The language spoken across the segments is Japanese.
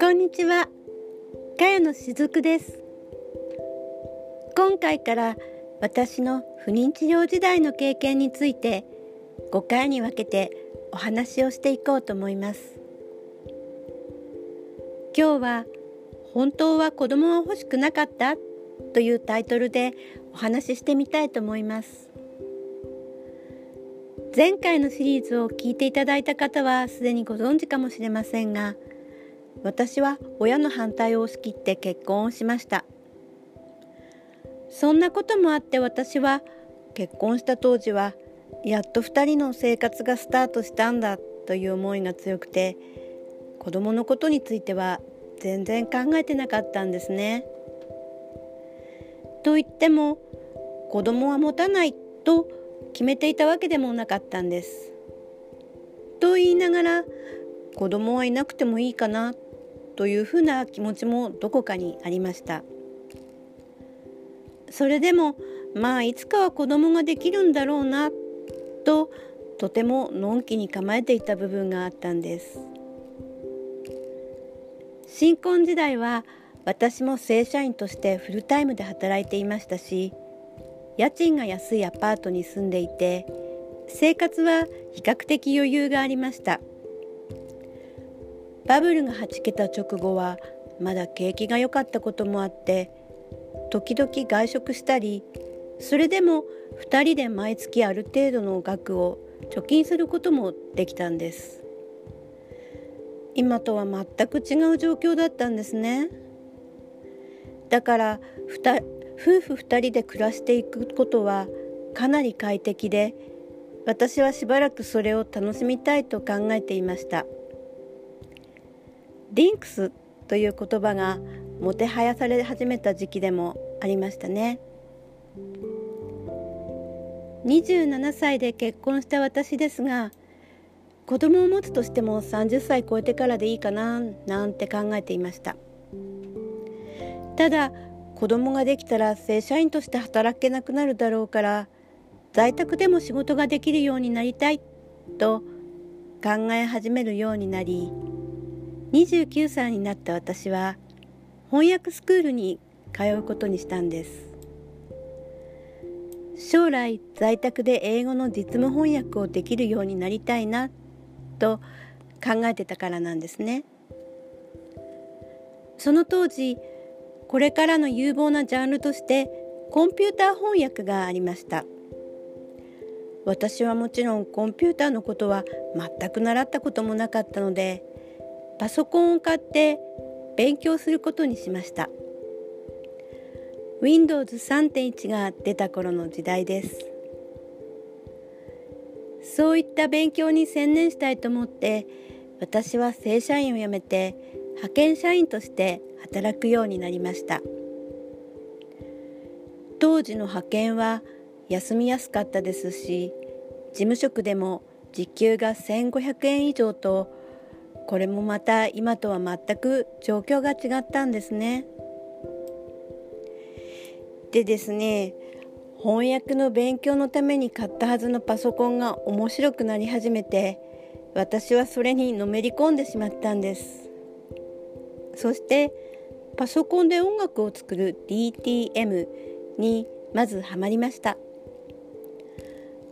こんにちは、かやのしずくです。今回から私の不妊治療時代の経験について5回に分けてお話をしていこうと思います。今日は本当は子供は欲しくなかったというタイトルでお話ししてみたいと思います。前回のシリーズを聞いていただいた方はすでにご存知かもしれませんが私は親の反対を押し切って結婚をしましたそんなこともあって私は結婚した当時はやっと2人の生活がスタートしたんだという思いが強くて子供のことについては全然考えてなかったんですね。と言っても子供は持たないと決めていたわけでもなかったんです。と言いながら子供はいなくてもいいかなというふうな気持ちもどこかにありました。それでもまあいつかは子供ができるんだろうなととてものんきに構えていた部分があったんです。新婚時代は私も正社員としてフルタイムで働いていましたし家賃が安いアパートに住んでいて生活は比較的余裕がありました。バブルがはちけた直後はまだ景気が良かったこともあって時々外食したりそれでも2人で毎月ある程度の額を貯金することもできたんです。今とは全く違う状況だったんですね。だから夫婦2人で暮らしていくことはかなり快適で私はしばらくそれを楽しみたいと考えていました。リンクスという言葉がもてはやされ始めた時期でもありましたね。27歳で結婚した私ですが子供を持つとしても30歳超えてからでいいかななんて考えていました。ただ子供ができたら正社員として働けなくなるだろうから在宅でも仕事ができるようになりたいと考え始めるようになり29歳になった私は翻訳スクールに通うことにしたんです。将来在宅で英語の実務翻訳をできるようになりたいなと考えてたからなんですね。その当時これからの有望なジャンルとしてコンピューター翻訳がありました。私はもちろんコンピューターのことは全く習ったこともなかったのでパソコンを買って勉強することにしました。Windows 3.1が出た頃の時代です。そういった勉強に専念したいと思って私は正社員を辞めて派遣社員として働くようになりました当時の派遣は休みやすかったですし事務職でも時給が1500円以上とこれもまた今とは全く状況が違ったんですね。でですね翻訳の勉強のために買ったはずのパソコンが面白くなり始めて私はそれにのめり込んでしまったんですそしてパソコンで音楽を作る DTM にまずハマりました。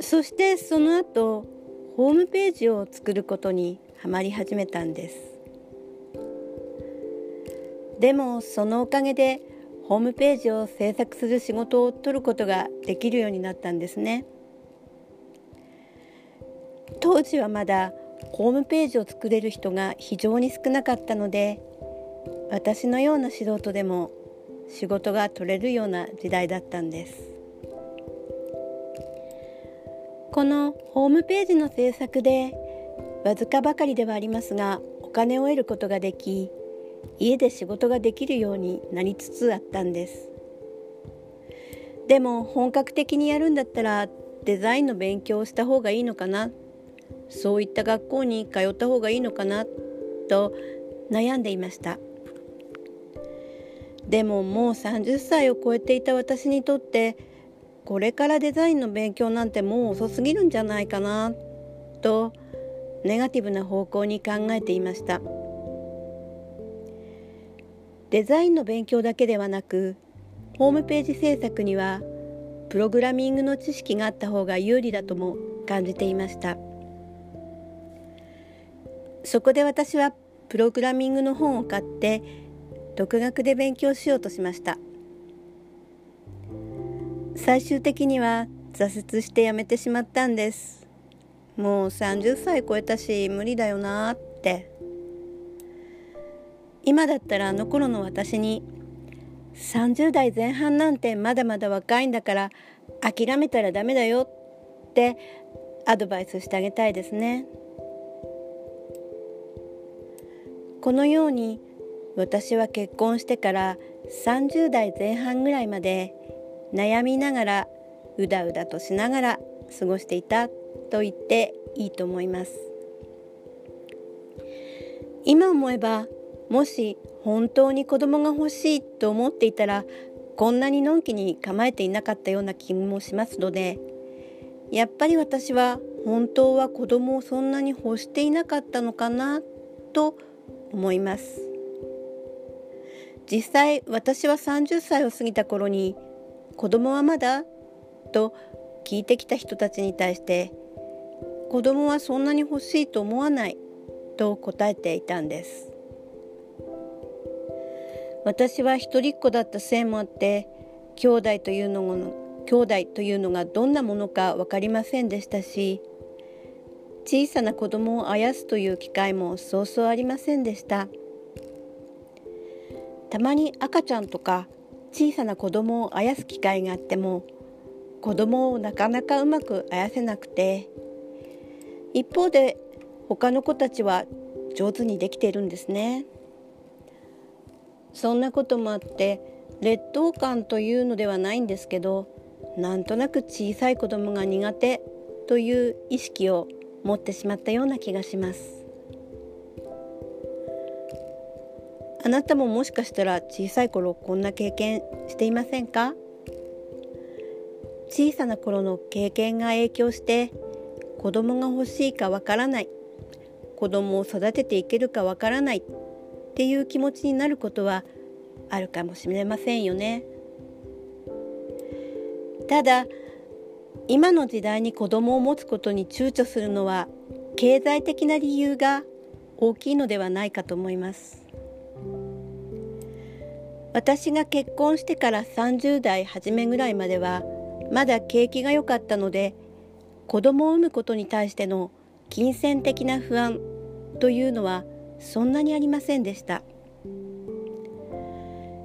そしてその後ホームページを作ることにハマり始めたんです。でもそのおかげでホームページを制作する仕事を取ることができるようになったんですね。当時はまだホームページを作れる人が非常に少なかったので私のような素人でも仕事が取れるような時代だったんです。このホームページの制作でわずかばかりではありますがお金を得ることができ家で仕事ができるようになりつつあったんです。でも本格的にやるんだったらデザインの勉強をした方がいいのかな？そういった学校に通った方がいいのかな？と悩んでいました。でももう30歳を超えていた私にとってこれからデザインの勉強なんてもう遅すぎるんじゃないかなとネガティブな方向に考えていました。デザインの勉強だけではなくホームページ制作にはプログラミングの知識があった方が有利だとも感じていました。そこで私はプログラミングの本を買って独学で勉強しようとしました。最終的には挫折してやめてしまったんです。もう30歳超えたし無理だよなって。今だったらあの頃の私に30代前半なんてまだまだ若いんだから諦めたらダメだよってアドバイスしてあげたいですね。このように私は結婚してから30代前半ぐらいまで悩みながらうだうだとしながら過ごしていたと言っていいと思います。今思えばもし本当に子供が欲しいと思っていたらこんなにのんきに構えていなかったような気もしますのでやっぱり私は本当は子供をそんなに欲していなかったのかなと思います。実際私は30歳を過ぎた頃に子供はまだと聞いてきた人たちに対して子供はそんなに欲しいと思わないと答えていたんです。私は一人っ子だったせいもあって兄弟というのが兄弟というのがどんなものか分かりませんでしたし小さな子供をあやすという機会もそうそうありませんでした。たまに赤ちゃんとか小さな子供をあやす機会があっても子供をなかなかうまくあやせなくて一方で他の子たちは上手にできているんですね。そんなこともあって劣等感というのではないんですけどなんとなく小さい子供が苦手という意識を持ってしまったような気がします。あなたももしかしたら小さい頃こんな経験していませんか？小さな頃の経験が影響して子供が欲しいかわからない子供を育てていけるかわからないっていう気持ちになることはあるかもしれませんよね。ただ今の時代に子供を持つことに躊躇するのは経済的な理由が大きいのではないかと思います。私が結婚してから30代初めぐらいまではまだ景気が良かったので子供を産むことに対しての金銭的な不安というのはそんなにありませんでした。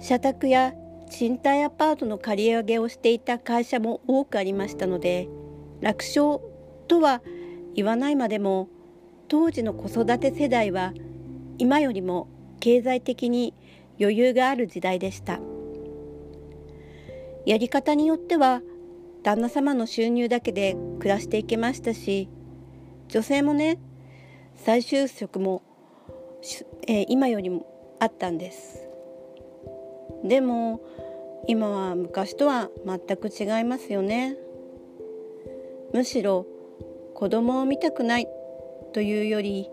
社宅や賃貸アパートの借り上げをしていた会社も多くありましたので楽勝とは言わないまでも当時の子育て世代は今よりも経済的に余裕がある時代でした。やり方によっては旦那様の収入だけで暮らしていけましたし女性もね再就職も、えー、今よりもあったんです。でも今は昔とは全く違いますよね。むしろ子供を見たくないというより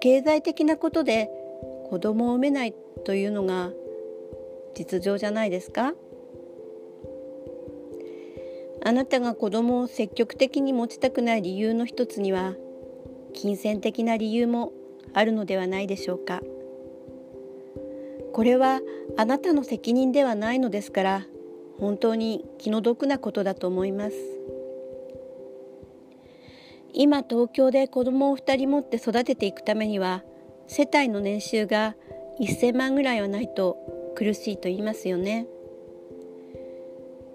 経済的なことで子供を産めないというのが実情じゃないですか？あなたが子供を積極的に持ちたくない理由の一つには金銭的な理由もあるのではないでしょうか？これはあなたの責任ではないのですから本当に気の毒なことだと思います。今東京で子供を2人持って育てていくためには世帯の年収が1000万ぐらいはないと苦しいと言いますよね。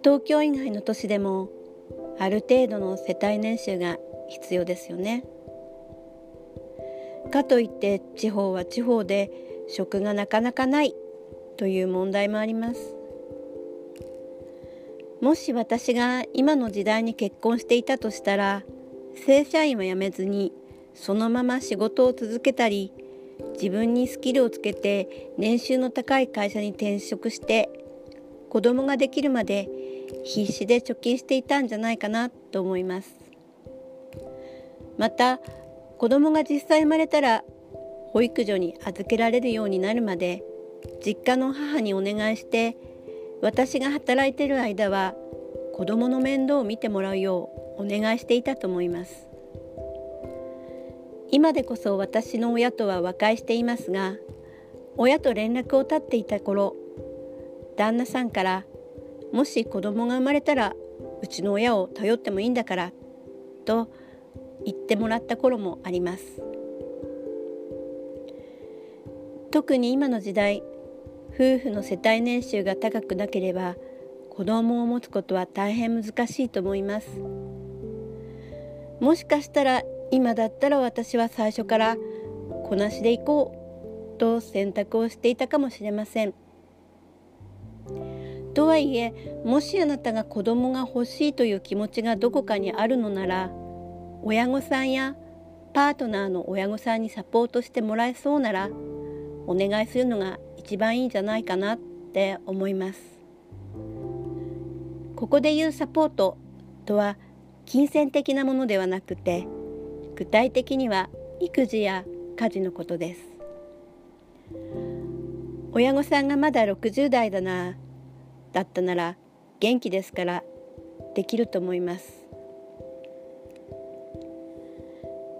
東京以外の都市でもある程度の世帯年収が必要ですよね。かといって地方は地方で職がなかなかないという問題もあります。もし私が今の時代に結婚していたとしたら正社員は辞めずにそのまま仕事を続けたり自分にスキルをつけて年収の高い会社に転職して子供ができるまで必死で貯金していたんじゃないかなと思います。また子供が実際生まれたら保育所に預けられるようになるまで実家の母にお願いして私が働いてる間は子供の面倒を見てもらうようお願いしていたと思います。今でこそ私の親とは和解していますが親と連絡を絶っていた頃旦那さんから「もし子供が生まれたらうちの親を頼ってもいいんだから」と言ってもらった頃もあります。特に今の時代夫婦の世帯年収が高くなければ子供を持つことは大変難しいと思います。もしかしたら今だったら私は最初からこなしでいこうと選択をしていたかもしれません。とはいえもしあなたが子供が欲しいという気持ちがどこかにあるのなら親御さんやパートナーの親御さんにサポートしてもらえそうならお願いするのが一番いいんじゃないかなって思います。ここで言うサポートとは金銭的なものではなくて具体的には育児や家事のことです。親御さんがまだ60代だなだったなら元気ですからできると思います。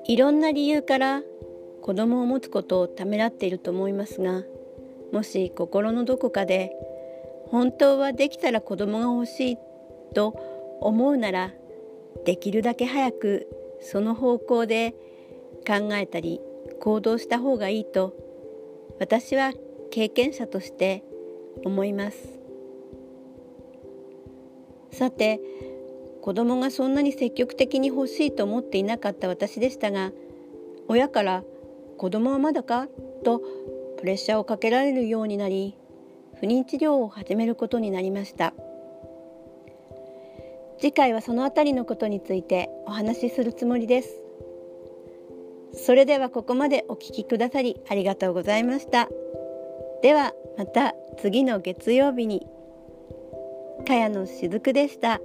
いろんな理由から子供を持つことをためらっていると思いますがもし心のどこかで本当はできたら子供が欲しいと思うならできるだけ早くその方向で考えたり行動した方がいいと私は経験者として思いますさて子供がそんなに積極的に欲しいと思っていなかった私でしたが親から「子供はまだか?」とプレッシャーをかけられるようになり不妊治療を始めることになりました次回はそのあたりのことについてお話しするつもりです。それではここまでお聞きくださりありがとうございました。ではまた次の月曜日に。かやのしずくでした。